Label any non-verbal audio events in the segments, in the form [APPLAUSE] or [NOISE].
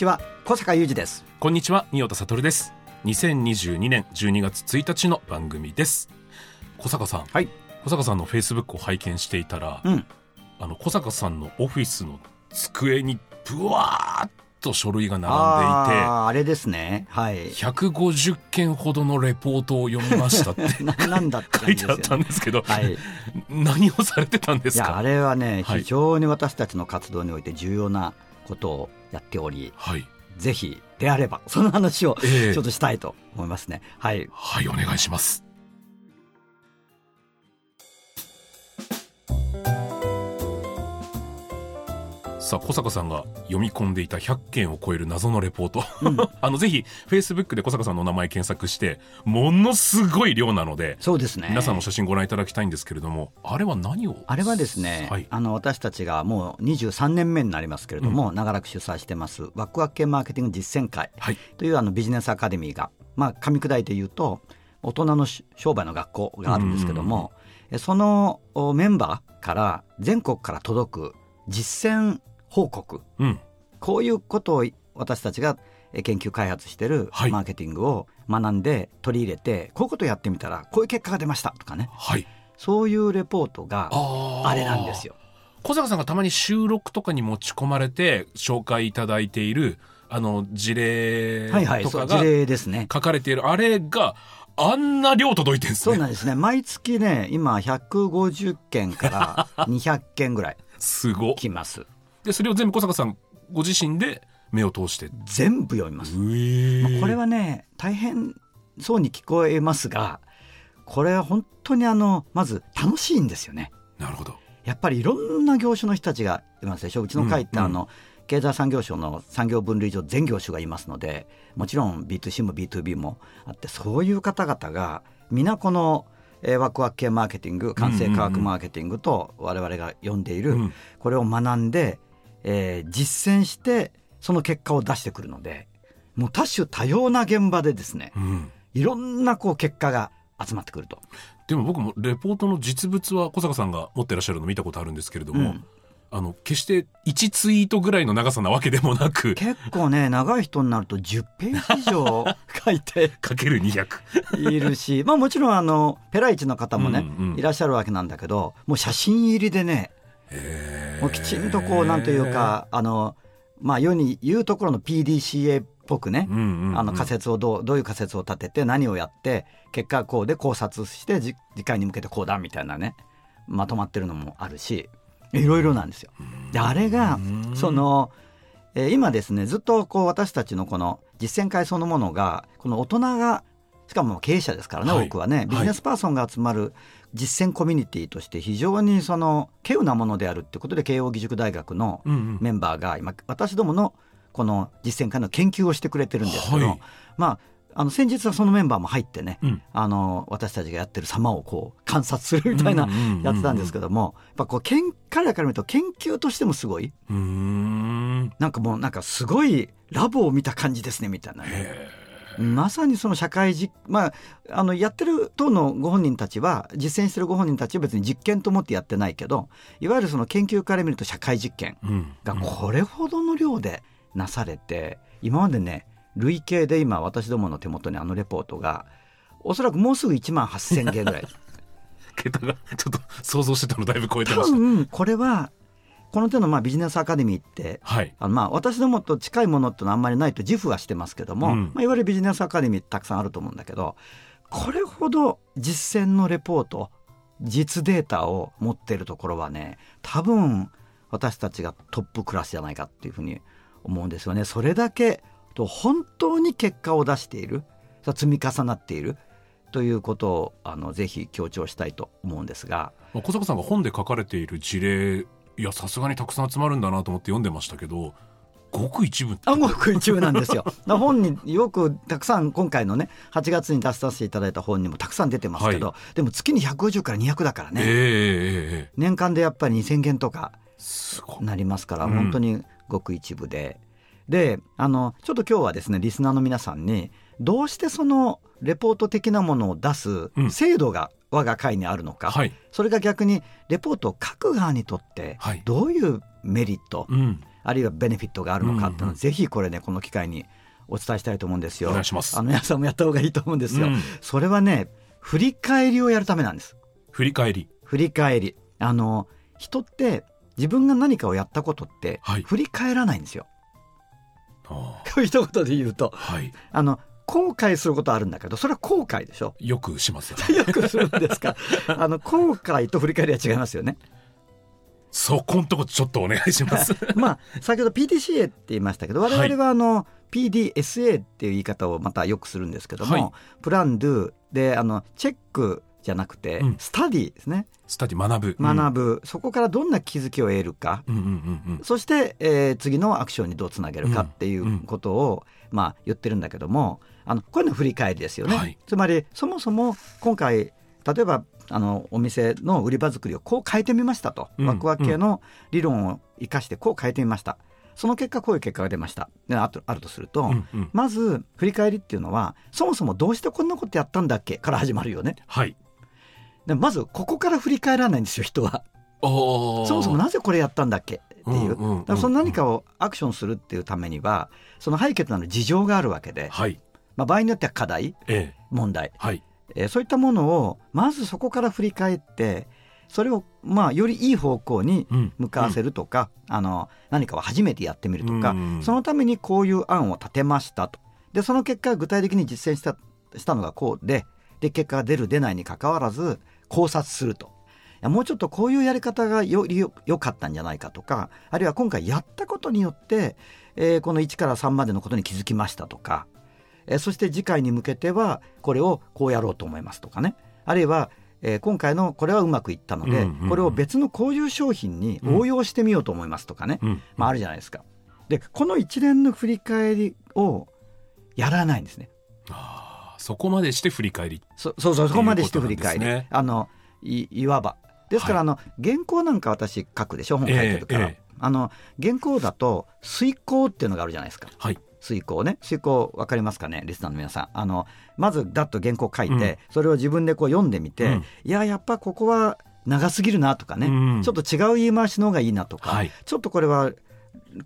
ちは。小坂雄二です。こんにちは、三代田悟です。2022年12月1日の番組です。小坂さん、はい。小坂さんのフェイスブックを拝見していたら、うん。あの小坂さんのオフィスの机にブワーッと書類が並んでいて、あれですね。はい。150件ほどのレポートを読みましたって [LAUGHS] ななんだって書いてあったんですけど、はい、い何をされてたんですか？やあれはねはい。非常に私たちの活動において重要なことをやっており、はい。ぜひであればその話をええちょっとしたいと思いますね、はいはい、お願いします。さあ小坂さんが読み込んでいた100件を超える謎のレポート、[LAUGHS] あのぜひフェイスブックで小坂さんのお名前検索してものすごい量なのでそうですね。皆さんも写真ご覧いただきたいんですけれどもあれは何を？あれはですね、はい。あの私たちがもう23年目になりますけれども、長らく主催してますワクワク系マーケティング実践会はい。というあのビジネスアカデミーが、まあ、噛み砕いて言うと大人のし商売の学校があるんですけども、えそのおメンバーから全国から届く実践報告うんこういうことを私たちがえ研究開発してるはいマーケティングを学んで取り入れてこういうことをやってみたらこういう結果が出ましたとかねはいそういうレポートがあれなんですよ。小坂さんがたまに収録とかに持ち込まれて紹介いただいているあの事例とかが例ですね。書かれているあれがあんな量届いてるんですねそうなんですね。毎月ね、今150件から200件ぐらい [LAUGHS] すご来ます。でそれを全部小坂さんご自身で目を通して全部読みます。まあこれはね、大変そうに聞こえますが、これは本当にあの、まず楽しいんですよね。なるほどやっぱりいろんな業種の人たちがいますでしょ。うちの会ってうんあの、経済産業省の産業分類上全業種がいますのでもちろん B2C も B2B もあってそういう方々が皆この、えーワクワク系マーケティング完成科学マーケティングと我々が読んでいる、うんこれを学んで、えー実践してその結果を出してくるのでもう多種多様な現場でですねうん。いろんなこう結果が集まってくると。でも僕もレポートの実物は小坂さんが持ってらっしゃるの見たことあるんですけれども、うん。あの決して1ツイートぐらいの長さなわけでもなく結構ね長い人になると10ページ以上 [LAUGHS] 書いてかける200いるし、まあ、もちろんあのペライチの方もね、うんうん。いらっしゃるわけなんだけどもう写真入りでねもうきちんとこうなんというかあの、まあ、世に言うところの PDCA っぽくね、あの仮説をどうどういう仮説を立てて何をやって結果はこうで考察してじ次回に向けてこうだみたいなねまとまってるのもあるしいろいろなんですよ。であれがその、えー今ですねずっとこう私たちのこの実践会そのものがこの大人がしかも経営者ですからね、はい。多くはね。ビジネスパーソンが集まる実践コミュニティとして非常にその稀有なものであるってことで慶應義塾大学のメンバーが今私どものこの実践会の研究をしてくれてるんですけど、はい。まああの先日はそのメンバーも入ってね、うん。あの私たちがやってる様をこう観察するみたいなやってたんですけども、やっぱこう彼らから見ると研究としてもすごいなんかもうなんかすごいラボを見た感じですねみたいなね。まさにその社会実、まあ、あのやってる党のご本人たちは実践してるご本人たちは別に実験と思ってやってないけどいわゆるその研究から見ると社会実験うん。がこれほどの量でなされて今までね累計で今私どもの手元にあのレポートがおそらくもうすぐ1万8,000件ぐらい。[LAUGHS] 桁がちょっと想像してたのだいぶ超えて多ました。分これはこの手のまあビジネスアカデミーってはい。あのまあ私どもと近いものってのはあんまりないと自負はしてますけども、うん。まあ、いわゆるビジネスアカデミーたくさんあると思うんだけどこれほど実践のレポート実データを持っているところはね多分私たちがトップクラスじゃないかっていうふうに思うんですよね。それだけと本当に結果を出している積み重なっているということをあのぜひ強調したいと思うんですが。まあ小坂さんが本で書かれている事例いやさすがにたくさん集まるんだなと思って読んでましたけどごく一部ってあごく一部なんですよ。[LAUGHS] 本によくたくさん今回のね8月に出させていただいた本にもたくさん出てますけど、はでも月に150から200だからね、ええええええ年間でやっぱり2000件とかなりますから、うん。本当にごく一部で。であのちょっと今日はですねリスナーの皆さんにどうしてそのレポート的なものを出すうん。制度が我が会にあるのか、はい。それが逆にレポートを書く側にとってはい。どういうメリット、うん。あるいはベネフィットがあるのかっていうのをうんうんぜひこれねこの機会にお伝えしたいと思うんですよ。お願いします。あの皆さんもやった方がいいと思うんですよ。うん。それはね振り返りをやるためなんです。振り返り。振り返り。あの人って自分が何かをやったことってはい。振り返らないんですよ。あこういう一言で言うと。ーはい。あの後悔することあるんだけどそれは後悔でしょ。よくしますよねよくするんですか。あの後悔と振り返りは違いますよね。そこんとこちょっとお願いしますまあ先ほど PDCA って言いましたけど我々はあの、PDSA っていう言い方をまたよくするんですけども、はいプランドゥであのチェックじゃなくて、うん。スタディですね。スタディ学ぶ。学ぶ、そこからどんな気づきを得るか、うんうんうんうん。そして、えー次のアクションにどうつなげるかっていうことを、まあ、言ってるんだけどもあのこういうの振り返りですよね、はい。つまりそもそも今回例えばあのお店の売り場作りをこう変えてみましたと、うん。ワクワク系の理論を生かしてこう変えてみました。その結果こういう結果が出ました。であとあるとすると、うんうん。まず振り返りっていうのはそもそもどうしてこんなことやったんだっけから始まるよね。はいでまずここから振り返らないんですよ人は。そもそもなぜこれやったんだっけ？っていう,、うんうんうんうん。だからその何かをアクションするっていうためにはその背景となる事情があるわけで、はい。まあ、場合によっては課題ええ。問題、はい。えーそういったものをまずそこから振り返ってそれをまあよりいい方向にうん。向かわせるとか、あの何かを初めてやってみるとか、うん。そのためにこういう案を立てましたと。でその結果具体的に実践したしたのがこうでで結果が出る出ないにかかわらず考察すると。いやもうちょっとこういうやり方がよりよ良かったんじゃないかとかあるいは今回やったことによって、えーこの1から3までのことに気づきましたとか、えーそして次回に向けてはこれをこうやろうと思いますとかねあるいは、えー今回のこれはうまくいったので、うんうんうんこれを別のこういう商品に応用してみようと思いますとかね、うんまあ、あるじゃないですか。でこの一連の振り返りをやらないんですね。あーそこまでして振り返り。そそうそうそこまでして振り返り、ね。あのいいわば。ですから、はい。あの原稿なんか私書くでしょ？本書いてるから、ええええ。あの原稿だと遂行っていうのがあるじゃないですか。はい。遂行ね。遂行わかりますかね？リスナーの皆さん。あのまずだっと原稿書いて、うん。それを自分でこう読んでみて、うん。いややっぱここは長すぎるなとかね、うん。ちょっと違う言い回しの方がいいなとか、はい。ちょっとこれは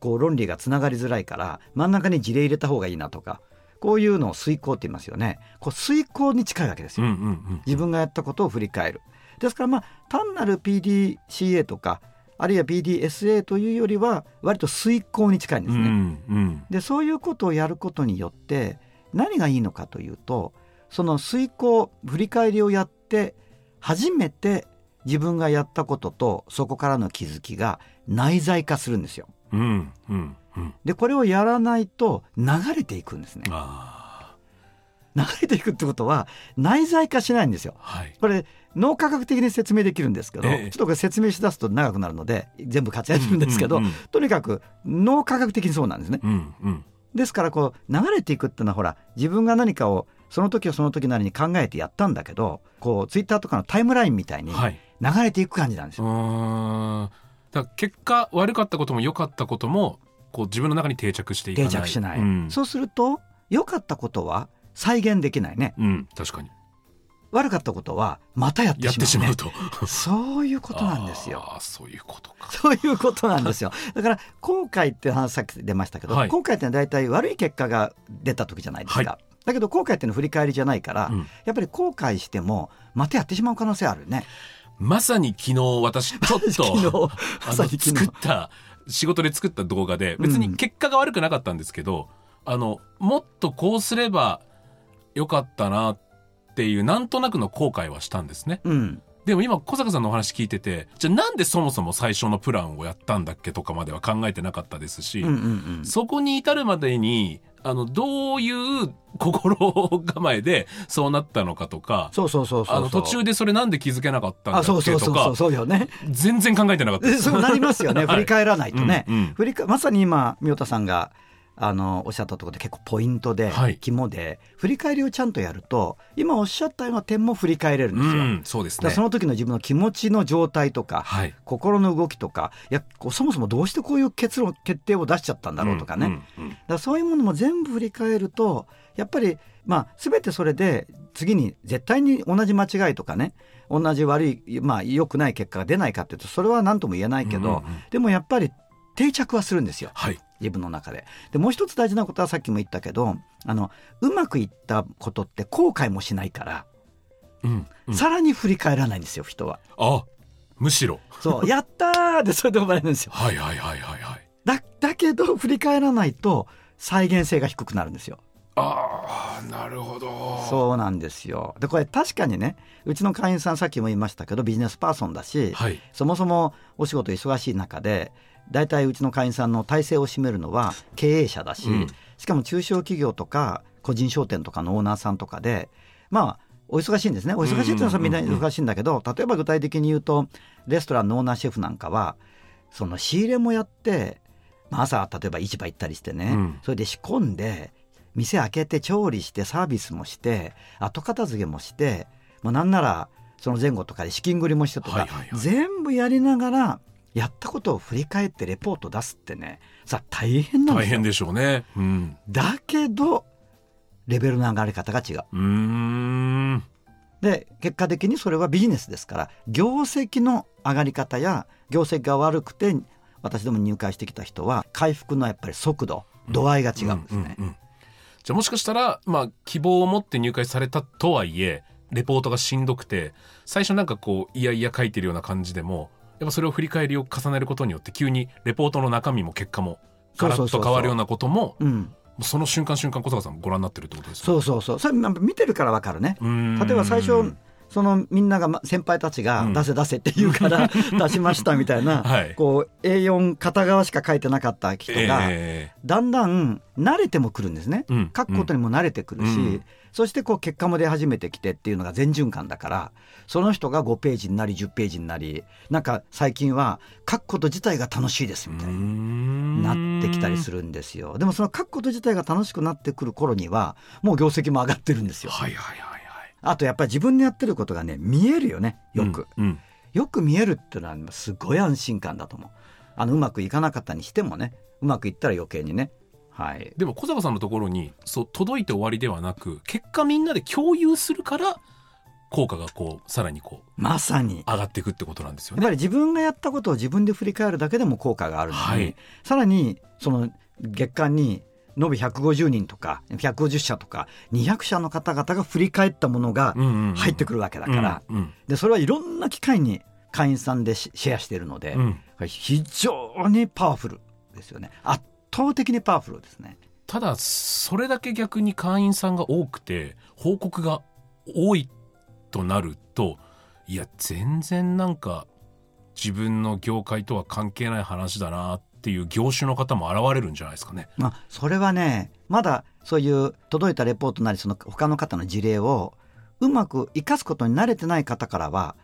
こう論理がつながりづらいから真ん中に事例入れた方がいいなとかこういうのを遂行って言いますよね。こう遂行に近いわけですよ、自分がやったことを振り返る。ですからまあ単なる PDCA とかあるいは PDSA というよりは割と遂行に近いんですね、うんうん。でそういうことをやることによって何がいいのかというとその遂行振り返りをやって初めて自分がやったこととそこからの気づきが内在化するんですよ。うんうんうんでこれをやらないと流れていくんですね。あ流れていくってことは内在化しないんですよ。ーはいこれ脳科学的に説明できるんですけど、ええちょっとこれ説明しだすと長くなるので全部活躍するんですけど、うんうんとにかく脳科学的にそうなんですね。うんうんですからこう流れていくっていうのはほら自分が何かをその時はその時なりに考えてやったんだけどこうツイッターとかのタイムラインみたいにはい流れていく感じなんですうよ。ーんだ結果悪かったことも良かったこともこう自分の中に定着していかない。定着しない、うん。そうすると良かったことは再現できないね。うん確かに。悪かったことはまたやってしまう,、ね、と。そういうことなんですよ。そういうことか。そういうことなんですよ。だから後悔って話さっき出ましたけど、はい。後悔って大体悪い結果が出た時じゃないですか。はだけど後悔ってのは振り返りじゃないから、うん。やっぱり後悔してもまたやってしまう可能性あるね。まさに昨日私ちょっと [LAUGHS] 昨日。作った仕事で作った動画で別に結果が悪くなかったんですけど、あのもっとこうすればよかったなっていうなんとなくの後悔はしたんですね。うん。でも今小坂さんのお話聞いててじゃあなんでそもそも最初のプランをやったんだっけとかまでは考えてなかったですし、うんうんうん。そこに至るまでにあのどういう心構えでそうなったのかとか、そうそうそうそうあの途中でそれなんで気づけなかったんだあっそうそうそうそうけとか、そうよね。全然考えてなかったです。そうなりますよね。[LAUGHS] 振り返らないとね、うんうん。振りかまさに今宮田さんがあのおっしゃったところで結構ポイントで、はい肝で振り返りをちゃんとやると今おっしゃったような点も振り返れるんうですよ。ん、そうですねそ。の時の自分の気持ちの状態とか、はい。心の動きとかいやそもそもどうしてこういう結論決定を出しちゃったんだろうとかね、うんうんだからそういうものも全部振り返るとやっぱりまあ全てそれで次に絶対に同じ間違いとかね同じ悪いまあ良くない結果が出ないかっていうとそれは何とも言えないけど、うんうんうんでもやっぱり定着はするんですよはい。自分の中で。でもう一つ大事なことはさっきも言ったけどあのうまくいったことって後悔もしないから、うん。うんさらに振り返らないんですよ人は。あ、むしろ。そう [LAUGHS] やったーでそれで終わるんですよ。はいはいはいはいはい。だだけど振り返らないと再現性が低くなるんですよ。ああ、なるほど。そうなんですよ。でこれ確かにねうちの会員さんさっきも言いましたけどビジネスパーソンだし、はい。そもそもお仕事忙しい中で大体うちの会員さんの体制を占めるのは経営者だし、うん。しかも中小企業とか個人商店とかのオーナーさんとかでまあお忙しいんですね。お忙しいっていうのはみんな忙しいんだけど、例えば具体的に言うとレストランのオーナーシェフなんかはその仕入れもやって、まあ、朝例えば市場行ったりしてね、うん。それで仕込んで店開けて調理してサービスもして後片付けもしてもうなんならその前後とかで資金繰りもしてとか、はいはいはい。全部やりながらやったことを振り返ってレポート出すってねさ大変なんですよ大変でしょうね。うん。だけどレベルの上がり方が違う。うーん。で結果的にそれはビジネスですから業績の上がり方や業績が悪くて私どもに入会してきた人は回復のやっぱり速度度合いが違うんですね。うんうんうんじゃあもしかしたら、まあ、希望を持って入会されたとはいえ、レポートがしんどくて、最初なんかこう、いやいや書いてるような感じでも、やっぱそれを振り返りを重ねることによって、急にレポートの中身も結果も、ガラッと変わるようなことも、その瞬間瞬間小坂さんご覧になってるってことですよそうそうそう。それまあ見てるからわかるね。例えば最初そのみんながま先輩たちがうん。出せ出せって言うから [LAUGHS] 出しましたみたいな、はい。こう A4 片側しか書いてなかった人が、えだんだん慣れてもくるんですね、うん。書くことにも慣れてくるし、うん。そしてこう結果も出始めてきてっていうのが全循環だからその人が5ページになり10ページになりなんか最近は書くこと自体が楽しいですみたいな。なってきたりする。るんですよ。でもその書くこと自体が楽しくなってくる頃にはもう業績も上がってるんですよ。はいはいはいはい。あとやっぱり自分でやってることがね見えるよねよく、うん。うん。よく見えるっていうのはすごい安心感だと思う。あのうまくいかなかったにしてもねうまくいったら余計にね。はい。でも小坂さんのところにそう届いて終わりではなく結果みんなで共有するから効果がこうさらにこうまさに。上がっていくってことなんですよね。やっぱり自分がやったことを自分で振り返るだけでも効果があるのに、はい。さらにその月間に延べ150人とか150社とか200社の方々が振り返ったものが入ってくるわけだから、でそれはいろんな機会に会員さんでシシェアしているので、うん。非常にパワフルですよね。圧倒的にパワフルですね。ただそれだけ逆に会員さんが多くて報告が多いとなるといや全然なんか自分の業界とは関係ない話だなっていう業種の方も現れるんじゃないですかね。まあ、それはねまだそういう届いたレポートなりその他の方の事例をうまく生かすことに慣れてない方からは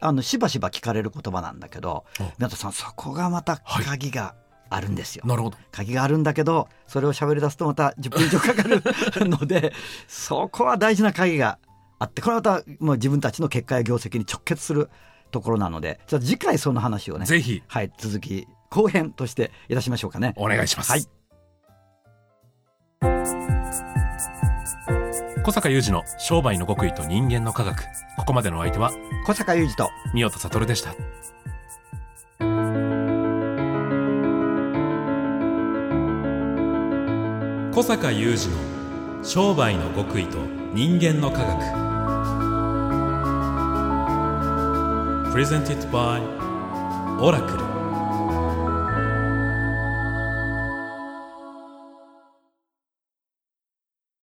あのしばしば聞かれる言葉なんだけどあ宮田さんそこがまた鍵があるんですよ。なるほど。鍵があるんだけどそれを喋り出すとまた10分以上かかる [LAUGHS] のでそこは大事な鍵があってこれはまたもう自分たちの結果や業績に直結するところなのでじゃあ次回その話をねぜひはい続き後編としていたしましょうかね。お願いします。はい小坂雄二の商売の極意と人間の科学。ここまでのお相手は小坂雄二と三代田悟でした。小坂雄二の商売の極意と人間の科学 Presented by オラクル